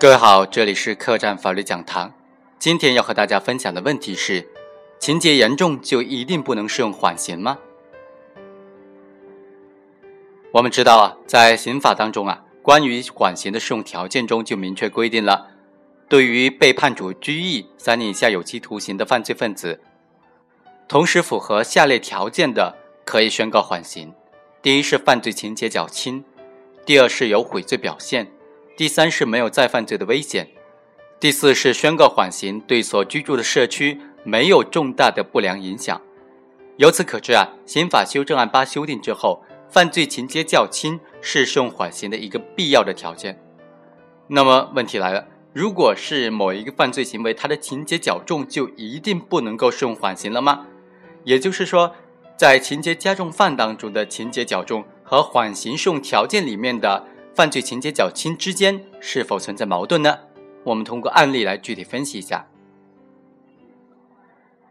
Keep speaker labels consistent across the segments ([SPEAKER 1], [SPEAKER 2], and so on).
[SPEAKER 1] 各位好，这里是客栈法律讲堂。今天要和大家分享的问题是：情节严重就一定不能适用缓刑吗？我们知道啊，在刑法当中啊，关于缓刑的适用条件中就明确规定了，对于被判处拘役三年以下有期徒刑的犯罪分子，同时符合下列条件的，可以宣告缓刑：第一是犯罪情节较轻；第二是有悔罪表现。第三是没有再犯罪的危险，第四是宣告缓刑对所居住的社区没有重大的不良影响。由此可知啊，刑法修正案八修订之后，犯罪情节较轻是适用缓刑的一个必要的条件。那么问题来了，如果是某一个犯罪行为，它的情节较重，就一定不能够适用缓刑了吗？也就是说，在情节加重犯当中的情节较重和缓刑适用条件里面的。犯罪情节较轻之间是否存在矛盾呢？我们通过案例来具体分析一下。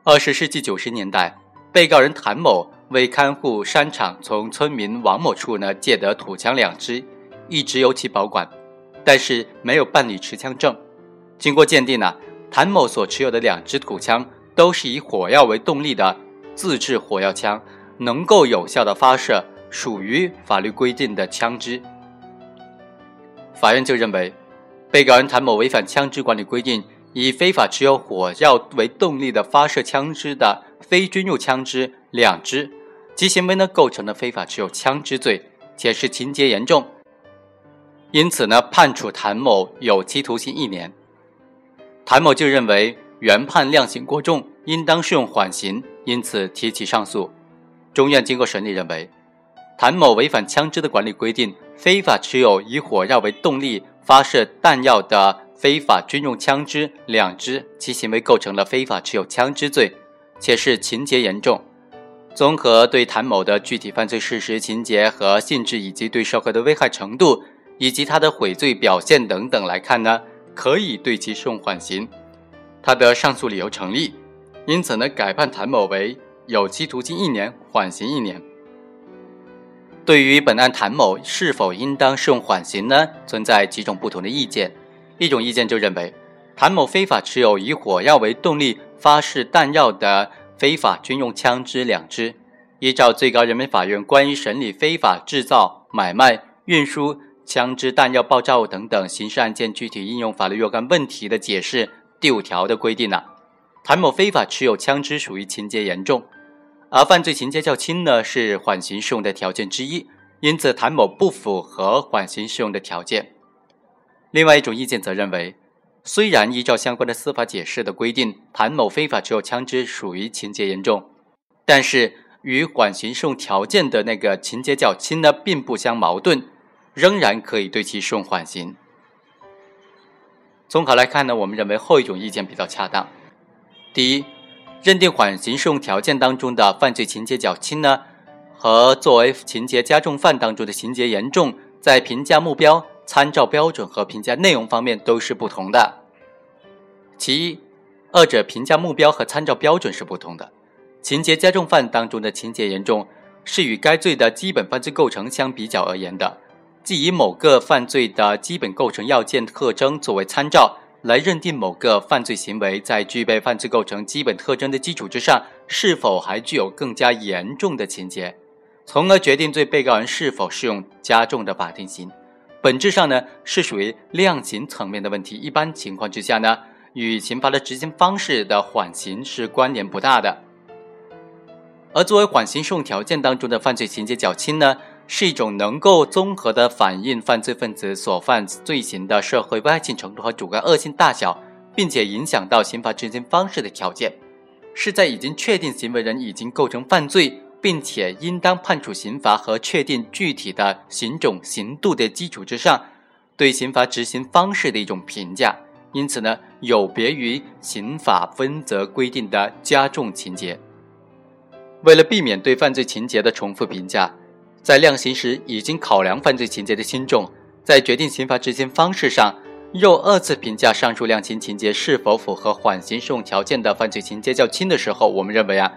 [SPEAKER 1] 二十世纪九十年代，被告人谭某为看护山场，从村民王某处呢借得土枪两支，一直由其保管，但是没有办理持枪证。经过鉴定呢，谭某所持有的两支土枪都是以火药为动力的自制火药枪，能够有效的发射，属于法律规定的枪支。法院就认为，被告人谭某违反枪支管理规定，以非法持有火药为动力的发射枪支的非军用枪支两支，其行为呢构成了非法持有枪支罪，且是情节严重，因此呢判处谭某有期徒刑一年。谭某就认为原判量刑过重，应当适用缓刑，因此提起上诉。中院经过审理认为。谭某违反枪支的管理规定，非法持有以火药为动力发射弹药的非法军用枪支两支，其行为构成了非法持有枪支罪，且是情节严重。综合对谭某的具体犯罪事实、情节和性质，以及对社会的危害程度，以及他的悔罪表现等等来看呢，可以对其适用缓刑。他的上诉理由成立，因此呢，改判谭某为有期徒刑一年，缓刑一年。对于本案谭某是否应当适用缓刑呢？存在几种不同的意见。一种意见就认为，谭某非法持有以火药为动力发射弹药的非法军用枪支两支，依照最高人民法院关于审理非法制造、买卖、运输枪支弹药爆炸物等等刑事案件具体应用法律若干问题的解释第五条的规定呢，谭某非法持有枪支属于情节严重。而犯罪情节较轻呢，是缓刑适用的条件之一，因此谭某不符合缓刑适用的条件。另外一种意见则认为，虽然依照相关的司法解释的规定，谭某非法持有枪支属于情节严重，但是与缓刑适用条件的那个情节较轻呢，并不相矛盾，仍然可以对其适用缓刑。综合来看呢，我们认为后一种意见比较恰当。第一。认定缓刑适用条件当中的犯罪情节较轻呢，和作为情节加重犯当中的情节严重，在评价目标、参照标准和评价内容方面都是不同的。其一，二者评价目标和参照标准是不同的。情节加重犯当中的情节严重，是与该罪的基本犯罪构成相比较而言的，即以某个犯罪的基本构成要件特征作为参照。来认定某个犯罪行为在具备犯罪构成基本特征的基础之上，是否还具有更加严重的情节，从而决定对被告人是否适用加重的法定刑。本质上呢，是属于量刑层面的问题。一般情况之下呢，与刑罚的执行方式的缓刑是关联不大的。而作为缓刑适用条件当中的犯罪情节较轻呢？是一种能够综合的反映犯罪分子所犯罪行的社会危害性程度和主观恶性大小，并且影响到刑罚执行方式的条件，是在已经确定行为人已经构成犯罪，并且应当判处刑罚和确定具体的刑种刑度的基础之上，对刑罚执行方式的一种评价。因此呢，有别于刑法分则规定的加重情节。为了避免对犯罪情节的重复评价。在量刑时已经考量犯罪情节的轻重，在决定刑罚执行方式上，又二次评价上述量刑情节是否符合缓刑适用条件的犯罪情节较轻的时候，我们认为啊，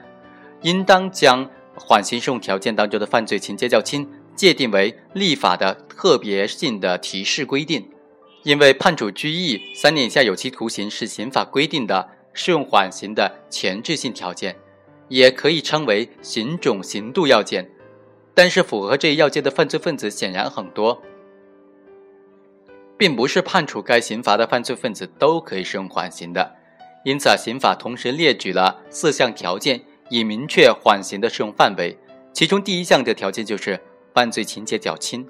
[SPEAKER 1] 应当将缓刑适用条件当中的犯罪情节较轻界定为立法的特别性的提示规定，因为判处拘役、三年以下有期徒刑是刑法规定的适用缓刑的前置性条件，也可以称为刑种刑度要件。但是，符合这一要件的犯罪分子显然很多，并不是判处该刑罚的犯罪分子都可以适用缓刑的。因此啊，刑法同时列举了四项条件，以明确缓刑的适用范围。其中第一项的条件就是犯罪情节较轻。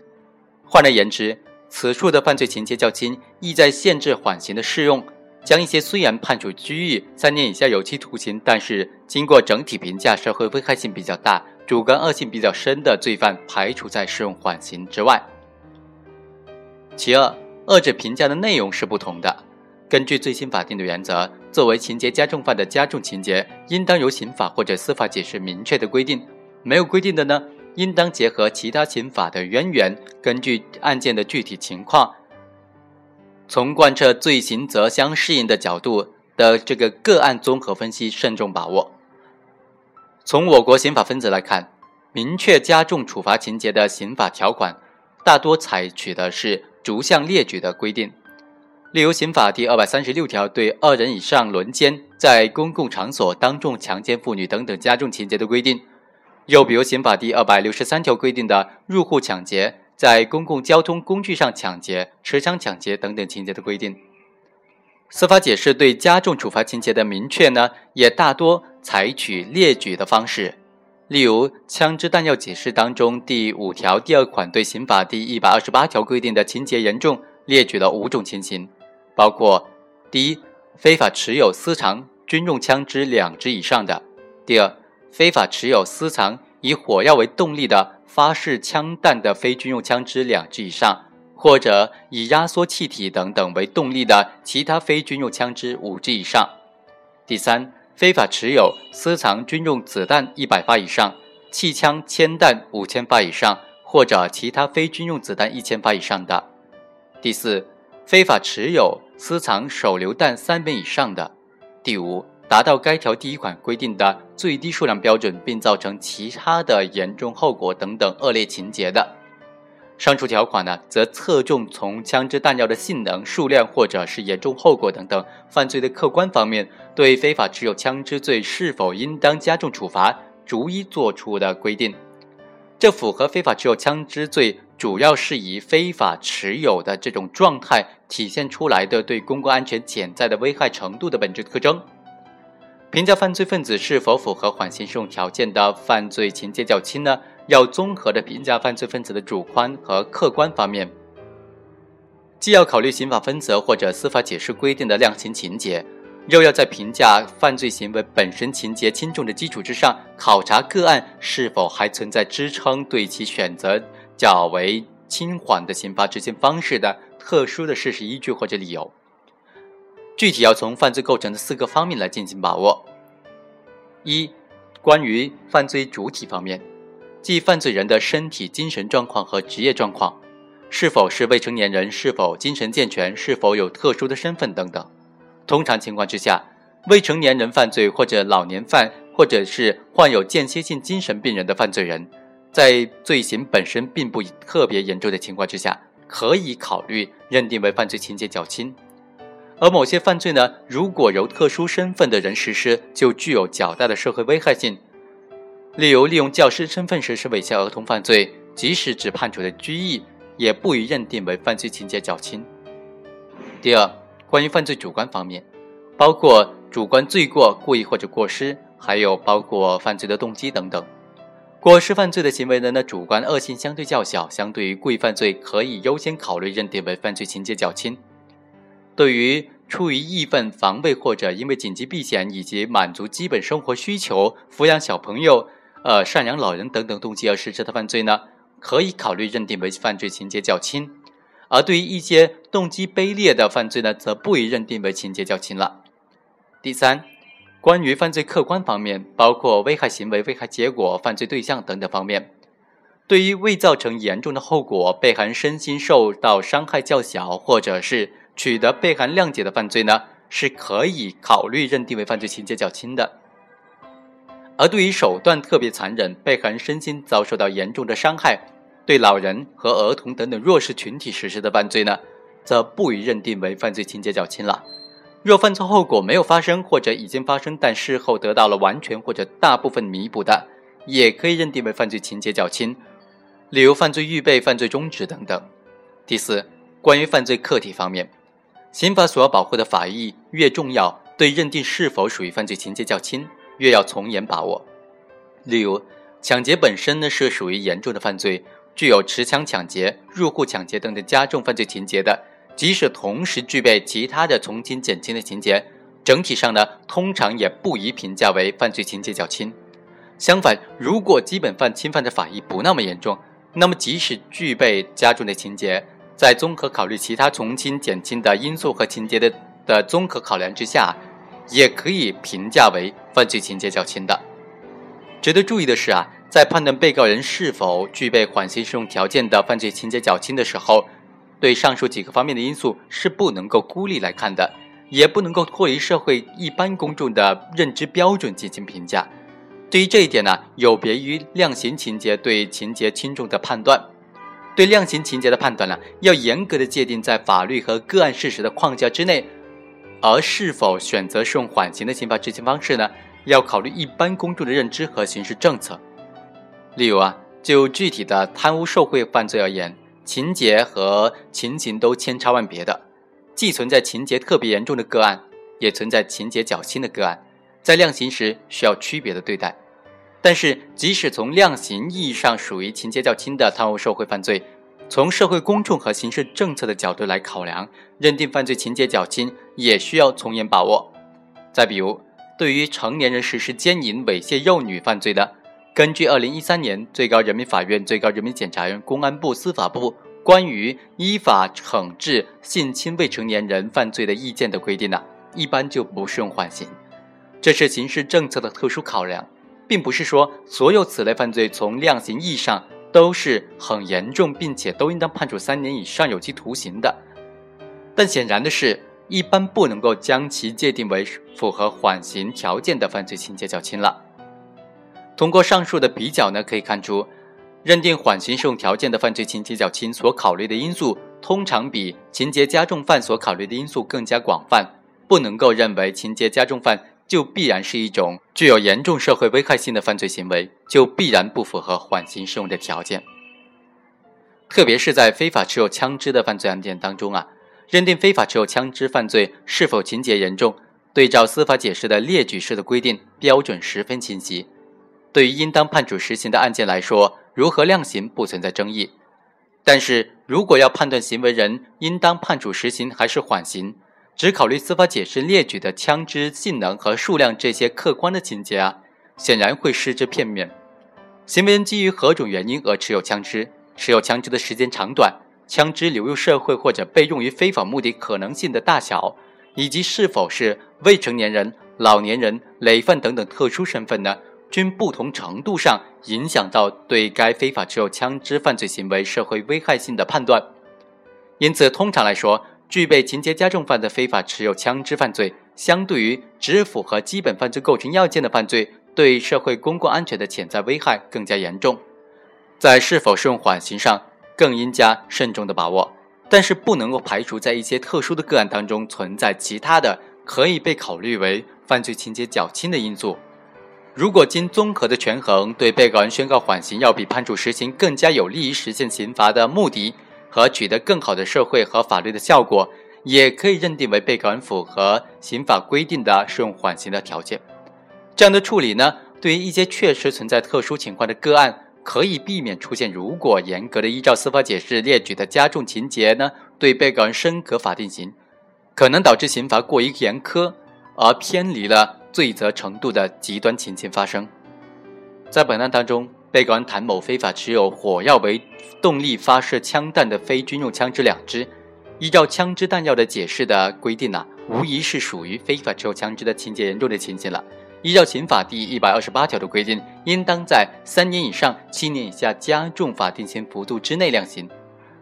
[SPEAKER 1] 换而言之，此处的犯罪情节较轻，意在限制缓刑的适用，将一些虽然判处拘役三年以下有期徒刑，但是经过整体评价社会危害性比较大、主观恶性比较深的罪犯排除在适用缓刑之外。其二，二者评价的内容是不同的。根据最新法定的原则，作为情节加重犯的加重情节，应当由刑法或者司法解释明确的规定；没有规定的呢？应当结合其他刑法的渊源，根据案件的具体情况，从贯彻罪刑责相适应的角度的这个个案综合分析，慎重把握。从我国刑法分则来看，明确加重处罚情节的刑法条款，大多采取的是逐项列举的规定。例如，刑法第二百三十六条对二人以上轮奸、在公共场所当众强奸妇女等等加重情节的规定。又比如，刑法第二百六十三条规定的入户抢劫、在公共交通工具上抢劫、持枪抢劫等等情节的规定。司法解释对加重处罚情节的明确呢，也大多采取列举的方式。例如，《枪支弹药解释》当中第五条第二款对刑法第一百二十八条规定的情节严重列举了五种情形，包括：第一，非法持有、私藏军用枪支两支以上的；第二，非法持有、私藏以火药为动力的发射枪弹的非军用枪支两支以上，或者以压缩气体等等为动力的其他非军用枪支五支以上。第三，非法持有、私藏军用子弹一百发以上，气枪铅弹五千发以上，或者其他非军用子弹一千发以上的。第四，非法持有、私藏手榴弹三枚以上的。第五。达到该条第一款规定的最低数量标准，并造成其他的严重后果等等恶劣情节的，上述条款呢，则侧重从枪支弹药的性能、数量或者是严重后果等等犯罪的客观方面，对非法持有枪支罪是否应当加重处罚，逐一作出的规定。这符合非法持有枪支罪主要是以非法持有的这种状态体现出来的对公共安全潜在的危害程度的本质特征。评价犯罪分子是否符合缓刑适用条件的犯罪情节较轻呢？要综合的评价犯罪分子的主观和客观方面，既要考虑刑法分则或者司法解释规定的量刑情节，又要在评价犯罪行为本身情节轻重的基础之上，考察个案是否还存在支撑对其选择较为轻缓的刑罚执行方式的特殊的事实依据或者理由。具体要从犯罪构成的四个方面来进行把握：一、关于犯罪主体方面，即犯罪人的身体、精神状况和职业状况，是否是未成年人，是否精神健全，是否有特殊的身份等等。通常情况之下，未成年人犯罪或者老年犯，或者是患有间歇性精神病人的犯罪人，在罪行本身并不特别严重的情况之下，可以考虑认定为犯罪情节较轻。而某些犯罪呢，如果由特殊身份的人实施，就具有较大的社会危害性。例如，利用教师身份实施猥亵儿童犯罪，即使只判处了拘役，也不予认定为犯罪情节较轻。第二，关于犯罪主观方面，包括主观罪过、故意或者过失，还有包括犯罪的动机等等。过失犯罪的行为人的主观恶性相对较小，相对于故意犯罪，可以优先考虑认定为犯罪情节较轻。对于出于义愤、防卫或者因为紧急避险以及满足基本生活需求、抚养小朋友、呃赡养老人等等动机而实施的犯罪呢，可以考虑认定为犯罪情节较轻；而对于一些动机卑劣的犯罪呢，则不宜认定为情节较轻了。第三，关于犯罪客观方面，包括危害行为、危害结果、犯罪对象等等方面，对于未造成严重的后果、被害人身心受到伤害较小，或者是取得被害人谅解的犯罪呢，是可以考虑认定为犯罪情节较轻的；而对于手段特别残忍、被害人身心遭受到严重的伤害、对老人和儿童等等弱势群体实施的犯罪呢，则不予认定为犯罪情节较轻了。若犯错后果没有发生，或者已经发生但事后得到了完全或者大部分弥补的，也可以认定为犯罪情节较轻，例如犯罪预备、犯罪中止等等。第四，关于犯罪客体方面，刑法所要保护的法益越重要，对认定是否属于犯罪情节较轻，越要从严把握。例如，抢劫本身呢是属于严重的犯罪，具有持枪抢劫、入户抢劫等等加重犯罪情节的，即使同时具备其他的从轻减轻的情节，整体上呢通常也不宜评价为犯罪情节较轻。相反，如果基本犯侵犯的法益不那么严重，那么即使具备加重的情节，在综合考虑其他从轻减轻的因素和情节的的综合考量之下，也可以评价为犯罪情节较轻的。值得注意的是啊，在判断被告人是否具备缓刑适用条件的犯罪情节较轻的时候，对上述几个方面的因素是不能够孤立来看的，也不能够脱离社会一般公众的认知标准进行评价。对于这一点呢，有别于量刑情节对情节轻重的判断。对量刑情节的判断呢，要严格的界定在法律和个案事实的框架之内，而是否选择适用缓刑的刑罚执行方式呢？要考虑一般公众的认知和刑事政策。例如啊，就具体的贪污受贿犯罪而言，情节和情形都千差万别的，既存在情节特别严重的个案，也存在情节较轻的个案，在量刑时需要区别的对待。但是，即使从量刑意义上属于情节较轻的贪污受贿犯罪，从社会公众和刑事政策的角度来考量，认定犯罪情节较轻，也需要从严把握。再比如。对于成年人实施奸淫、猥亵幼女犯罪的，根据二零一三年最高人民法院、最高人民检察院、公安部、司法部关于依法惩治性侵未成年人犯罪的意见的规定呢，一般就不适用缓刑。这是刑事政策的特殊考量，并不是说所有此类犯罪从量刑意义上都是很严重，并且都应当判处三年以上有期徒刑的。但显然的是。一般不能够将其界定为符合缓刑条件的犯罪情节较轻了。通过上述的比较呢，可以看出，认定缓刑适用条件的犯罪情节较轻所考虑的因素，通常比情节加重犯所考虑的因素更加广泛。不能够认为情节加重犯就必然是一种具有严重社会危害性的犯罪行为，就必然不符合缓刑适用的条件。特别是在非法持有枪支的犯罪案件当中啊。认定非法持有枪支犯罪是否情节严重，对照司法解释的列举式的规定标准十分清晰。对于应当判处实刑的案件来说，如何量刑不存在争议。但是如果要判断行为人应当判处实刑还是缓刑，只考虑司法解释列举的枪支性能和数量这些客观的情节啊，显然会失之片面。行为人基于何种原因而持有枪支，持有枪支的时间长短。枪支流入社会或者被用于非法目的可能性的大小，以及是否是未成年人、老年人、累犯等等特殊身份呢，均不同程度上影响到对该非法持有枪支犯罪行为社会危害性的判断。因此，通常来说，具备情节加重犯的非法持有枪支犯罪，相对于只符合基本犯罪构成要件的犯罪，对社会公共安全的潜在危害更加严重。在是否适用缓刑上。更应加慎重的把握，但是不能够排除在一些特殊的个案当中存在其他的可以被考虑为犯罪情节较轻的因素。如果经综合的权衡，对被告人宣告缓刑要比判处实刑更加有利于实现刑罚的目的和取得更好的社会和法律的效果，也可以认定为被告人符合刑法规定的适用缓刑的条件。这样的处理呢，对于一些确实存在特殊情况的个案。可以避免出现，如果严格的依照司法解释列举的加重情节呢，对被告人升格法定刑，可能导致刑罚过于严苛而偏离了罪责程度的极端情形发生。在本案当中，被告人谭某非法持有火药为动力发射枪弹的非军用枪支两支，依照枪支弹药的解释的规定呢，无疑是属于非法持有枪支的情节严重的情形了。依照刑法第一百二十八条的规定，应当在三年以上七年以下加重法定刑幅度之内量刑。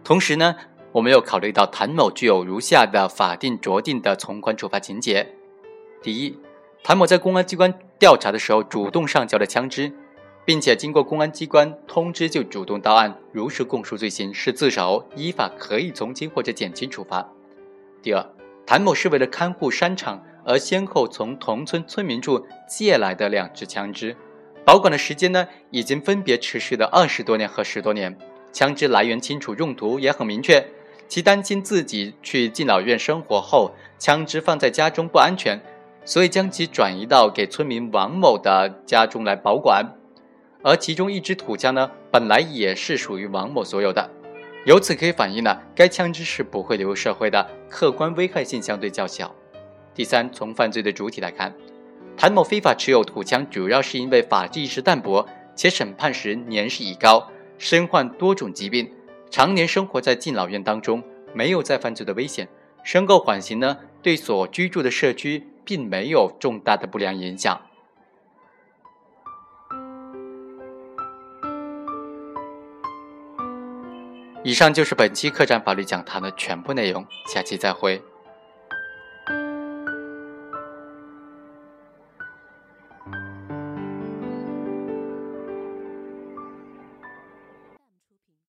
[SPEAKER 1] 同时呢，我们又考虑到谭某具有如下的法定酌定的从宽处罚情节：第一，谭某在公安机关调查的时候主动上交了枪支；并且经过公安机关通知就主动到案，如实供述罪行是自首，依法可以从轻或者减轻处罚。第二，谭某是为了看护山场而先后从同村村民处借来的两支枪支，保管的时间呢已经分别持续了二十多年和十多年，枪支来源清楚，用途也很明确。其担心自己去敬老院生活后，枪支放在家中不安全，所以将其转移到给村民王某的家中来保管。而其中一支土枪呢，本来也是属于王某所有的，由此可以反映呢，该枪支是不会流入社会的，客观危害性相对较小。第三，从犯罪的主体来看，谭某非法持有土枪，主要是因为法治意识淡薄，且审判时年事已高，身患多种疾病，常年生活在敬老院当中，没有再犯罪的危险，申购缓刑呢，对所居住的社区并没有重大的不良影响。以上就是本期客栈法律讲堂的全部内容，下期再会。